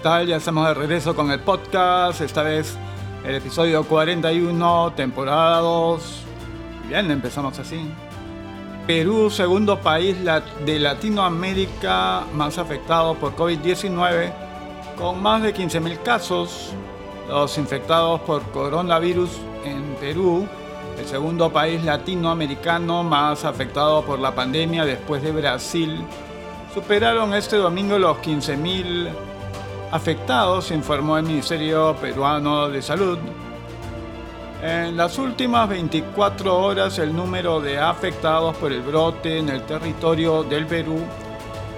tal? Ya estamos de regreso con el podcast, esta vez el episodio 41, temporada 2. Bien, empezamos así. Perú, segundo país de Latinoamérica más afectado por COVID-19, con más de 15.000 casos. Los infectados por coronavirus en Perú, el segundo país latinoamericano más afectado por la pandemia después de Brasil, superaron este domingo los 15.000 afectados, informó el Ministerio Peruano de Salud. En las últimas 24 horas el número de afectados por el brote en el territorio del Perú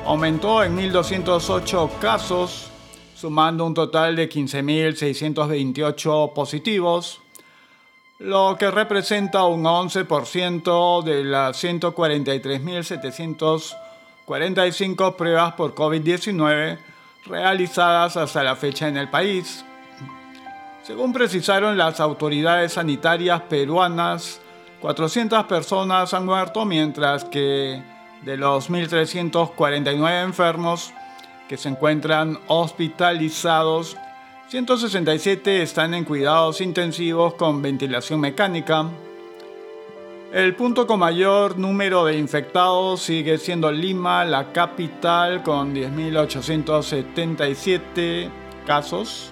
aumentó en 1.208 casos, sumando un total de 15.628 positivos, lo que representa un 11% de las 143.745 pruebas por COVID-19 realizadas hasta la fecha en el país. Según precisaron las autoridades sanitarias peruanas, 400 personas han muerto mientras que de los 1.349 enfermos que se encuentran hospitalizados, 167 están en cuidados intensivos con ventilación mecánica, el punto con mayor número de infectados sigue siendo Lima, la capital, con 10.877 casos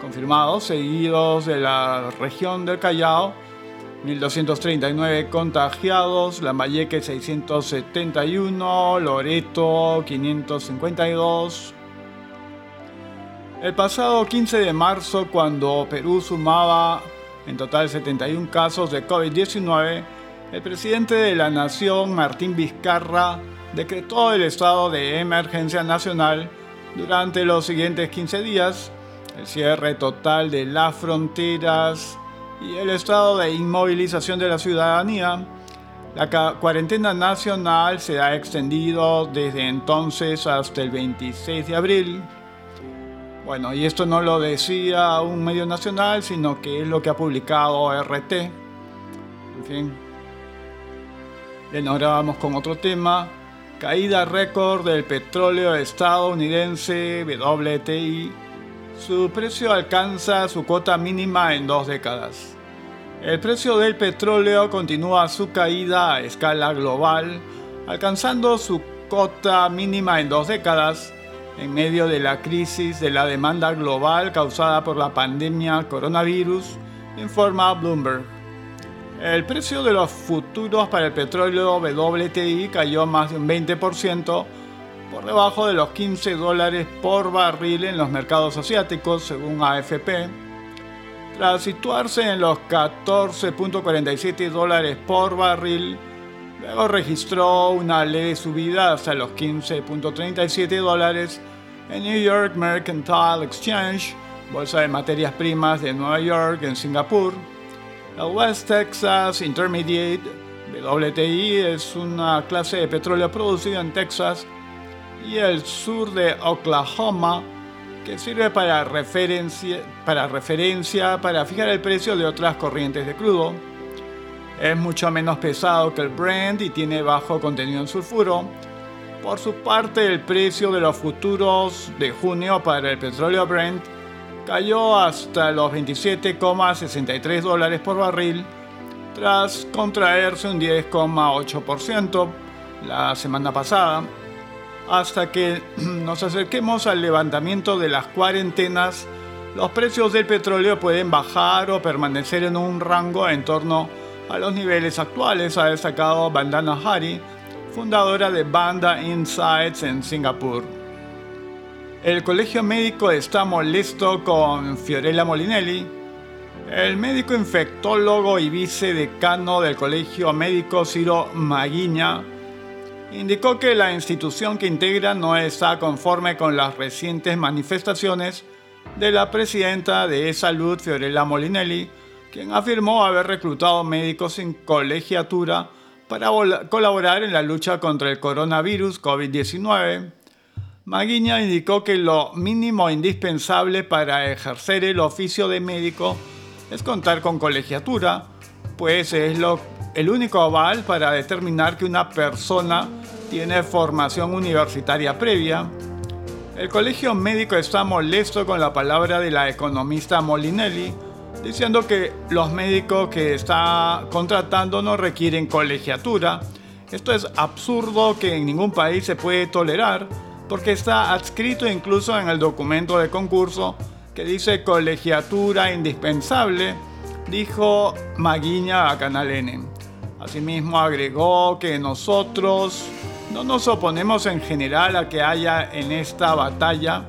confirmados, seguidos de la región del Callao, 1.239 contagiados, Lambayeque 671, Loreto 552. El pasado 15 de marzo, cuando Perú sumaba en total 71 casos de COVID-19, el presidente de la Nación, Martín Vizcarra, decretó el estado de emergencia nacional durante los siguientes 15 días, el cierre total de las fronteras y el estado de inmovilización de la ciudadanía. La cuarentena nacional se ha extendido desde entonces hasta el 26 de abril. Bueno, y esto no lo decía un medio nacional, sino que es lo que ha publicado RT. En fin, Bien, ahora vamos con otro tema. Caída récord del petróleo estadounidense WTI. Su precio alcanza su cota mínima en dos décadas. El precio del petróleo continúa su caída a escala global, alcanzando su cota mínima en dos décadas en medio de la crisis de la demanda global causada por la pandemia coronavirus, informa Bloomberg. El precio de los futuros para el petróleo WTI cayó más de un 20% por debajo de los 15 dólares por barril en los mercados asiáticos, según AFP. Tras situarse en los 14.47 dólares por barril, luego registró una leve subida hasta los 15.37 dólares en New York Mercantile Exchange, bolsa de materias primas de Nueva York en Singapur. El West Texas Intermediate, WTI, es una clase de petróleo producida en Texas y el sur de Oklahoma que sirve para referencia, para referencia para fijar el precio de otras corrientes de crudo. Es mucho menos pesado que el Brent y tiene bajo contenido en sulfuro. Por su parte, el precio de los futuros de junio para el petróleo Brent cayó hasta los 27,63 dólares por barril tras contraerse un 10,8% la semana pasada, hasta que nos acerquemos al levantamiento de las cuarentenas, los precios del petróleo pueden bajar o permanecer en un rango en torno a los niveles actuales, ha destacado Bandana Hari, fundadora de Banda Insights en Singapur. El colegio médico está molesto con Fiorella Molinelli. El médico infectólogo y vicedecano del colegio médico Ciro Maguiña indicó que la institución que integra no está conforme con las recientes manifestaciones de la presidenta de Salud, Fiorella Molinelli, quien afirmó haber reclutado médicos sin colegiatura para colaborar en la lucha contra el coronavirus COVID-19. Maguiña indicó que lo mínimo indispensable para ejercer el oficio de médico es contar con colegiatura, pues es lo, el único aval para determinar que una persona tiene formación universitaria previa. El colegio médico está molesto con la palabra de la economista Molinelli, diciendo que los médicos que está contratando no requieren colegiatura. Esto es absurdo que en ningún país se puede tolerar, porque está adscrito incluso en el documento de concurso que dice colegiatura indispensable, dijo Maguiña a Canal N. Asimismo agregó que nosotros no nos oponemos en general a que haya en esta batalla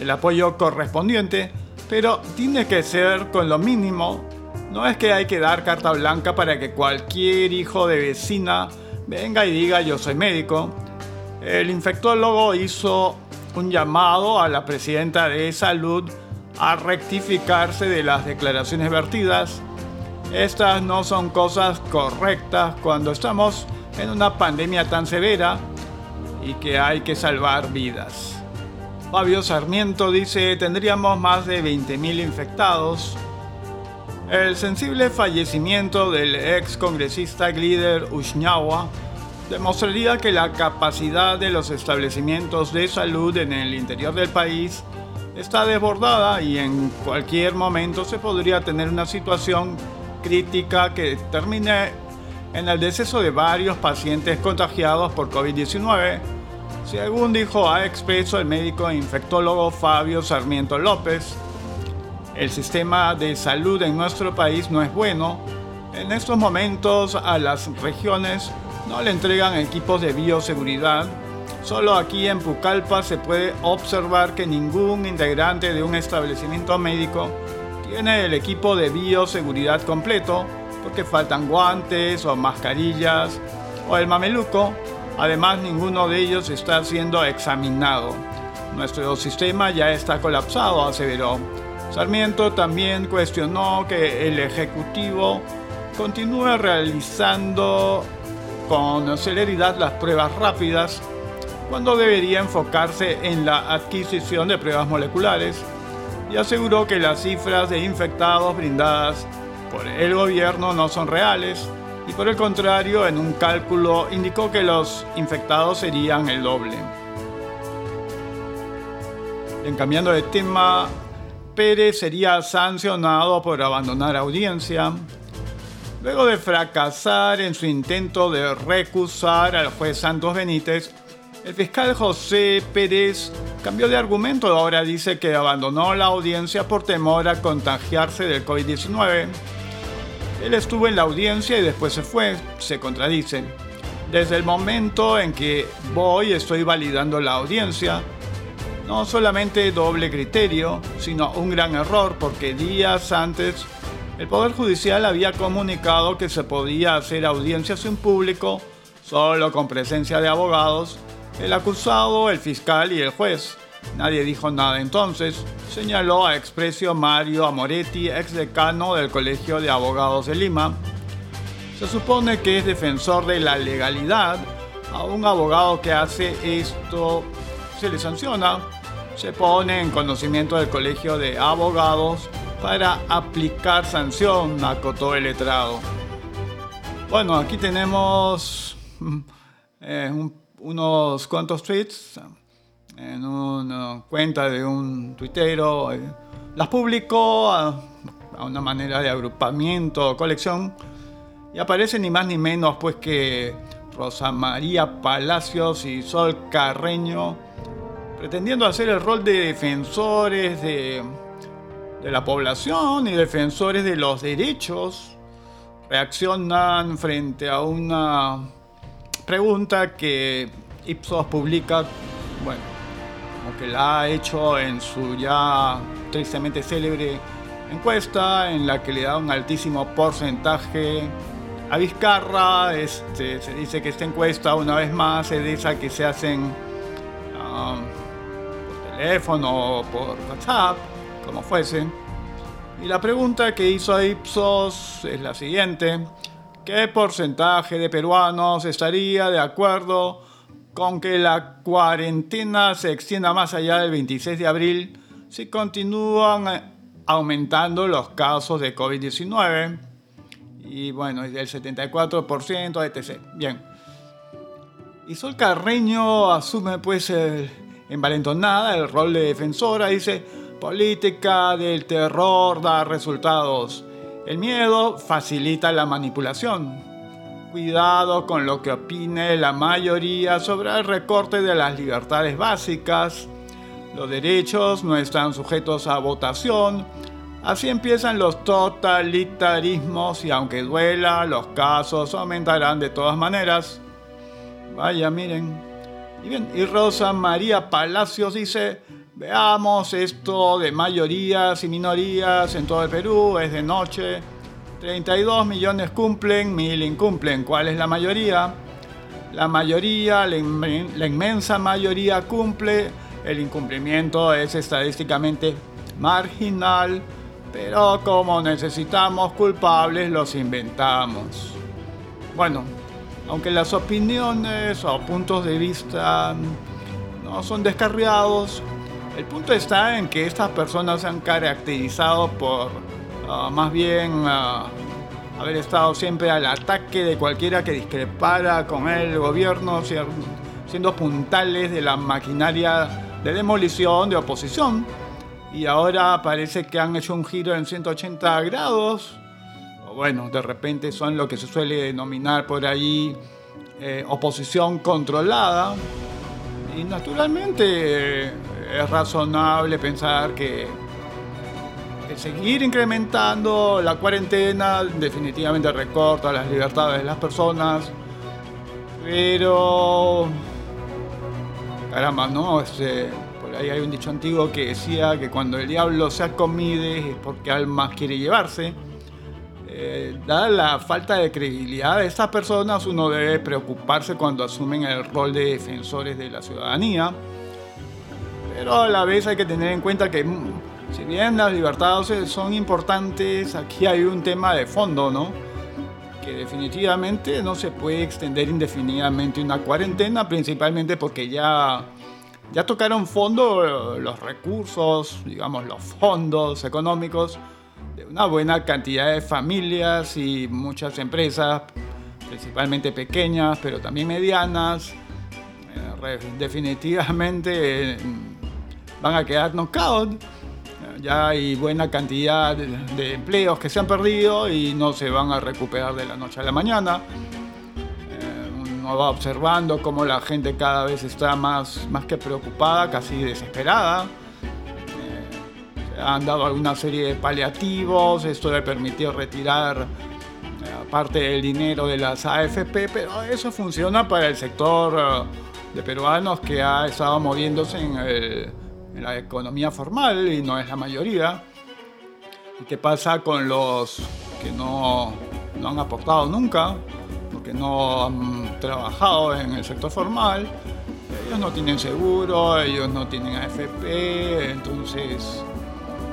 el apoyo correspondiente, pero tiene que ser con lo mínimo. No es que hay que dar carta blanca para que cualquier hijo de vecina venga y diga yo soy médico. El infectólogo hizo un llamado a la presidenta de salud a rectificarse de las declaraciones vertidas. Estas no son cosas correctas cuando estamos en una pandemia tan severa y que hay que salvar vidas. Fabio Sarmiento dice, tendríamos más de 20.000 infectados. El sensible fallecimiento del ex congresista líder Ushñawa demostraría que la capacidad de los establecimientos de salud en el interior del país está desbordada y en cualquier momento se podría tener una situación crítica que termine en el deceso de varios pacientes contagiados por COVID-19, según dijo a Expreso el médico infectólogo Fabio Sarmiento López. El sistema de salud en nuestro país no es bueno. En estos momentos a las regiones no le entregan equipos de bioseguridad. Solo aquí en Pucallpa se puede observar que ningún integrante de un establecimiento médico tiene el equipo de bioseguridad completo porque faltan guantes o mascarillas o el mameluco. Además, ninguno de ellos está siendo examinado. Nuestro sistema ya está colapsado, aseveró. Sarmiento también cuestionó que el Ejecutivo continúe realizando con celeridad las pruebas rápidas cuando debería enfocarse en la adquisición de pruebas moleculares y aseguró que las cifras de infectados brindadas por el gobierno no son reales y por el contrario en un cálculo indicó que los infectados serían el doble. En cambiando de tema, Pérez sería sancionado por abandonar audiencia. Luego de fracasar en su intento de recusar al juez Santos Benítez, el fiscal José Pérez cambió de argumento. Ahora dice que abandonó la audiencia por temor a contagiarse del COVID-19. Él estuvo en la audiencia y después se fue, se contradicen. Desde el momento en que voy estoy validando la audiencia, no solamente doble criterio, sino un gran error porque días antes el Poder Judicial había comunicado que se podía hacer audiencias en público solo con presencia de abogados, el acusado, el fiscal y el juez. Nadie dijo nada entonces, señaló a expresio Mario Amoretti, ex decano del Colegio de Abogados de Lima. Se supone que es defensor de la legalidad. A un abogado que hace esto se le sanciona, se pone en conocimiento del Colegio de Abogados para aplicar sanción, acotó el letrado. Bueno, aquí tenemos eh, unos cuantos tweets en una cuenta de un tuitero. Eh, las publicó a, una manera de agrupamiento, colección, y aparece ni más ni menos pues que Rosa María Palacios y Sol Carreño pretendiendo hacer el rol de defensores de, de la población y defensores de los derechos, reaccionan frente a una pregunta que Ipsos publica, bueno, que la ha hecho en su ya tristemente célebre encuesta, en la que le da un altísimo porcentaje a Vizcarra. Este, se dice que esta encuesta, una vez más, es de esa que se hacen um, por teléfono o por WhatsApp, como fuese. Y la pregunta que hizo Ipsos es la siguiente. ¿Qué porcentaje de peruanos estaría de acuerdo con que la cuarentena se extienda más allá del 26 de abril si continúan eh, aumentando los casos de COVID-19 y bueno, del 74%, etc. Bien. Y Sol Carreño asume pues el, envalentonada el rol de defensora, dice, política del terror da resultados. El miedo facilita la manipulación. Cuidado con lo que opine la mayoría sobre el recorte de las libertades básicas. Los derechos no están sujetos a votación. Así empiezan los totalitarismos y aunque duela, los casos aumentarán de todas maneras. Vaya, miren. Y bien, y Rosa María Palacios dice, veamos esto de mayorías y minorías en todo el Perú, es de noche. 32 millones cumplen, mil incumplen. ¿Cuál es la mayoría? La mayoría, la, inmensa mayoría cumple. El incumplimiento es estadísticamente marginal, pero como necesitamos culpables, los inventamos. Bueno, aunque las opiniones o puntos de vista no son descarriados, el punto está en que estas personas se han caracterizado por ah, más bien ah, haber estado siempre al ataque de cualquiera que discrepara con el gobierno, siendo puntales de la maquinaria de demolición, de oposición. Y ahora parece que han hecho un giro en 180 grados bueno, de repente son lo que se suele denominar por ahí eh, oposición controlada. Y naturalmente es razonable pensar que seguir incrementando la cuarentena definitivamente recorta las libertades de las personas. Pero... Caramba, ¿no? Este, por ahí hay un dicho antiguo que decía que cuando el diablo se acomide es porque almas quiere llevarse. Eh, dada la falta de credibilidad de estas personas, uno debe preocuparse cuando asumen el rol de defensores de la ciudadanía. Pero a la vez hay que tener en cuenta que, mm, si bien las libertades son importantes, aquí hay un tema de fondo, ¿no? Que definitivamente no se puede extender indefinidamente una cuarentena, principalmente porque ya, ya tocaron fondo los recursos, digamos, los fondos económicos de una buena cantidad de familias y muchas empresas, principalmente pequeñas, pero también medianas, eh, definitivamente mm, van a quedar knockout. Ya hay buena cantidad de, empleos que se han perdido y no se van a recuperar de la noche a la mañana. Eh, uno va observando cómo la gente cada vez está más, más que preocupada, casi desesperada han dado alguna serie de paliativos, esto le permitió retirar eh, parte del dinero de las AFP, pero eso funciona para el sector eh, de peruanos que ha estado moviéndose en, la economía formal y no es la mayoría. ¿Y qué pasa con los que no, no han aportado nunca? Porque no han trabajado en el sector formal. Ellos no tienen seguro, ellos no tienen AFP, entonces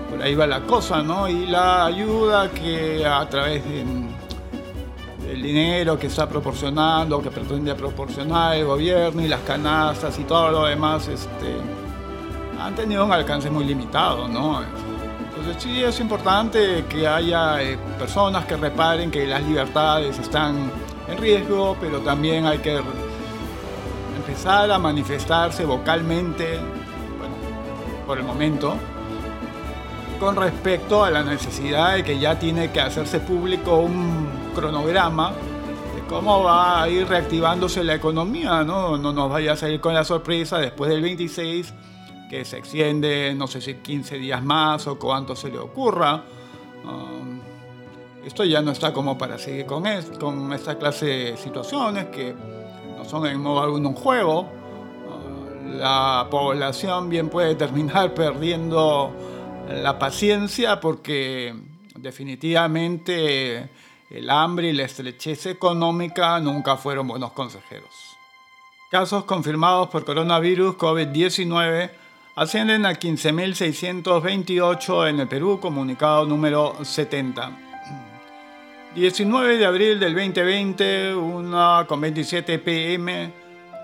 por ahí va la cosa, ¿no? Y la ayuda que a través del dinero que está proporcionando, que pretende proporcionar el gobierno y las canastas y todo lo demás, este, han tenido un alcance muy limitado, ¿no? Entonces sí es importante que haya eh, personas que reparen que las libertades están en riesgo, pero también hay que empezar a manifestarse vocalmente, bueno, por el momento, con respecto a la necesidad de que ya tiene que hacerse público un cronograma de cómo va a ir reactivándose la economía, ¿no? No nos vaya a salir con la sorpresa después del 26 que se extiende, no sé si 15 días más o cuánto se le ocurra. Um, esto ya no está como para seguir con, con esta clase de situaciones que no son en modo alguno un juego. Uh, la población bien puede terminar perdiendo la paciencia porque definitivamente el hambre y la estrechez económica nunca fueron buenos consejeros. Casos confirmados por coronavirus COVID-19 ascienden a 15.628 en el Perú, comunicado número 70. 19 de abril del 2020, una con 27 pm,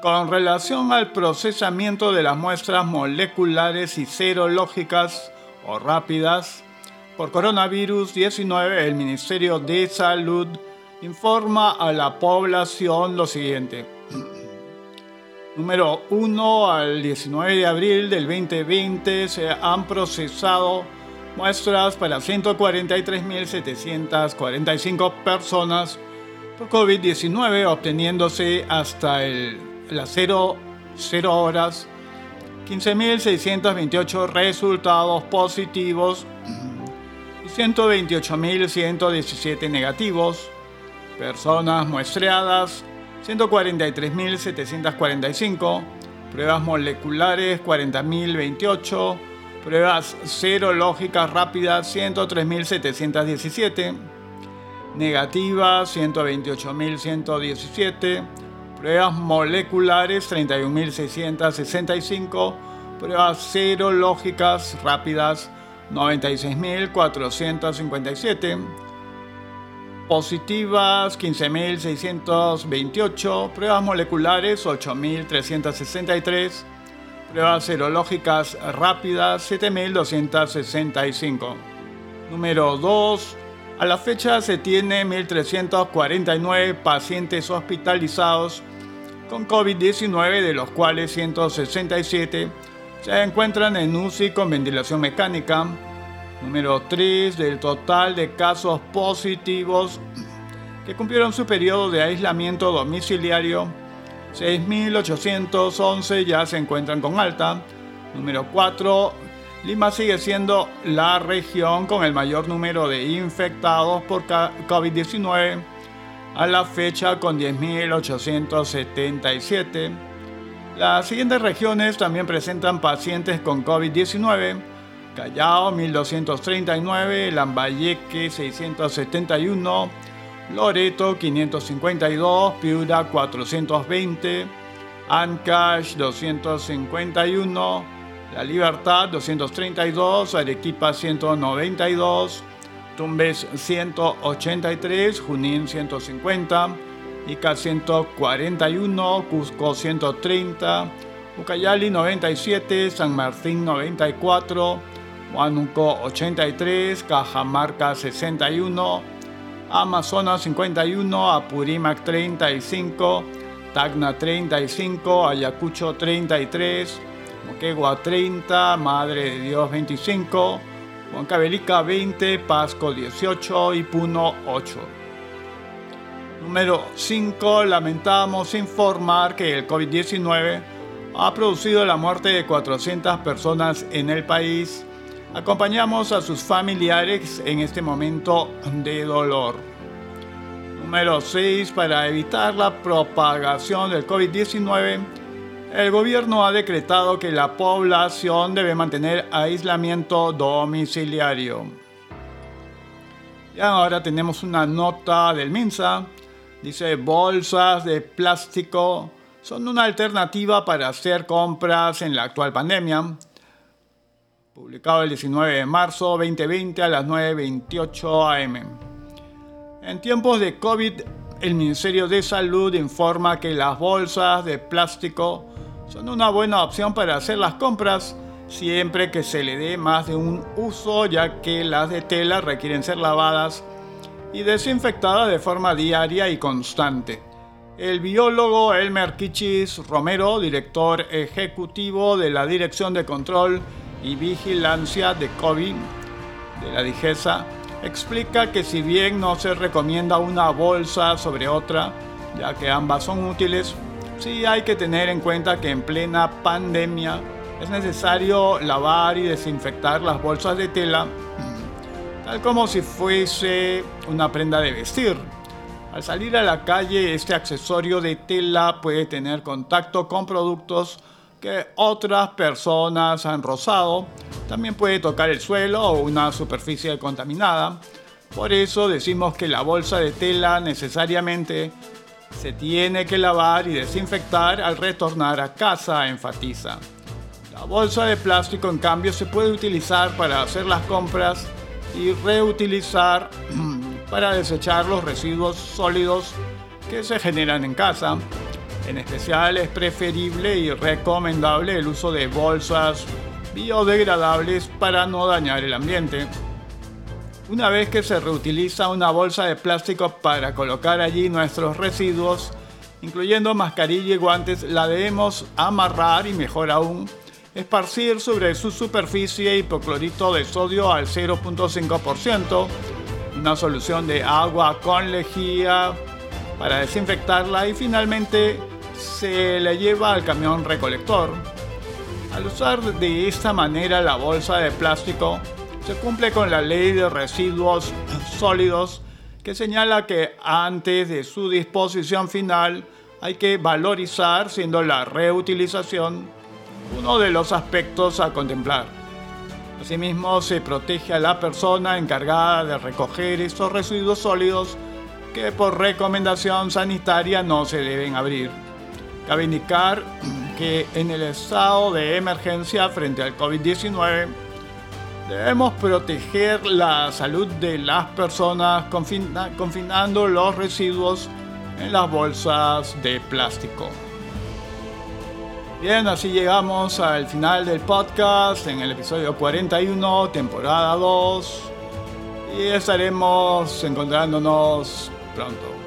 con relación al procesamiento de las muestras moleculares y serológicas o rápidas por coronavirus 19, el Ministerio de Salud informa a la población lo siguiente. Número 1 al 19 de abril del 2020 se han procesado muestras para 143.745 personas por COVID-19, obteniéndose hasta el, las 0, 0 horas 15.628 resultados positivos y 128.117 negativos. Personas muestreadas 143.745. Pruebas moleculares 40.028. Pruebas serológicas rápidas 103.717. Negativas 128.117 pruebas moleculares 31.665, pruebas serológicas rápidas 96.457, positivas 15.628, pruebas moleculares 8.363, pruebas serológicas rápidas 7.265. Número 2. A la fecha se tiene 1.349 pacientes hospitalizados con COVID-19, de los cuales 167 se encuentran en UCI con ventilación mecánica. Número 3 del total de casos positivos que cumplieron su periodo de aislamiento domiciliario, 6.811 ya se encuentran con alta. Número 4, Lima sigue siendo la región con el mayor número de infectados por COVID-19 a la fecha con 10.877. Las siguientes regiones también presentan pacientes con COVID-19. Callao 1239, Lambayeque 671, Loreto 552, Piura 420, Ancash 251, La Libertad 232, Arequipa 192, Tumbes 183, Junín 150, Ica 141, Cusco 130, Ucayali 97, San Martín 94, Huánuco 83, Cajamarca 61, Amazonas 51, Apurímac 35, Tacna 35, Ayacucho 33, Moquegua 30, Madre de Dios 25, Huancavelica 20, Pasco 18 y Puno 8. Número 5. Lamentamos informar que el COVID-19 ha producido la muerte de 400 personas en el país. Acompañamos a sus familiares en este momento de dolor. Número 6. Para evitar la propagación del COVID-19, el gobierno ha decretado que la población debe mantener aislamiento domiciliario. Y ahora tenemos una nota del MINSA. Dice, bolsas de plástico son una alternativa para hacer compras en la actual pandemia. Publicado el 19 de marzo 2020 a las 9.28 am. En tiempos de COVID, el Ministerio de Salud informa que las bolsas de plástico son una buena opción para hacer las compras siempre que se le dé más de un uso ya que las de tela requieren ser lavadas y desinfectadas de forma diaria y constante. El biólogo Elmer Kichis Romero, director ejecutivo de la Dirección de Control y Vigilancia de COVID de la DIGESA, explica que si bien no se recomienda una bolsa sobre otra, ya que ambas son útiles, Sí hay que tener en cuenta que en plena pandemia es necesario lavar y desinfectar las bolsas de tela, tal como si fuese una prenda de vestir. Al salir a la calle, este accesorio de tela puede tener contacto con productos que otras personas han rozado. También puede tocar el suelo o una superficie contaminada. Por eso decimos que la bolsa de tela necesariamente se tiene que lavar y desinfectar al retornar a casa, enfatiza. La bolsa de plástico, en cambio, se puede utilizar para hacer las compras y reutilizar para desechar los residuos sólidos que se generan en casa. En especial es preferible y recomendable el uso de bolsas biodegradables para no dañar el ambiente. Una vez que se reutiliza una bolsa de plástico para colocar allí nuestros residuos, incluyendo mascarilla y guantes, la debemos amarrar y mejor aún, esparcir sobre su superficie hipoclorito de sodio al 0.5%, una solución de agua con lejía para desinfectarla y finalmente se la lleva al camión recolector. Al usar de esta manera la bolsa de plástico, se cumple con la ley de residuos sólidos que señala que antes de su disposición final hay que valorizar, siendo la reutilización uno de los aspectos a contemplar. Asimismo, se protege a la persona encargada de recoger estos residuos sólidos que por recomendación sanitaria no se deben abrir. Cabe indicar que en el estado de emergencia frente al COVID-19 debemos proteger la salud de las personas confinando los residuos en las bolsas de plástico. Bien, así llegamos al final del podcast en el episodio 41, temporada 2. Y estaremos encontrándonos pronto.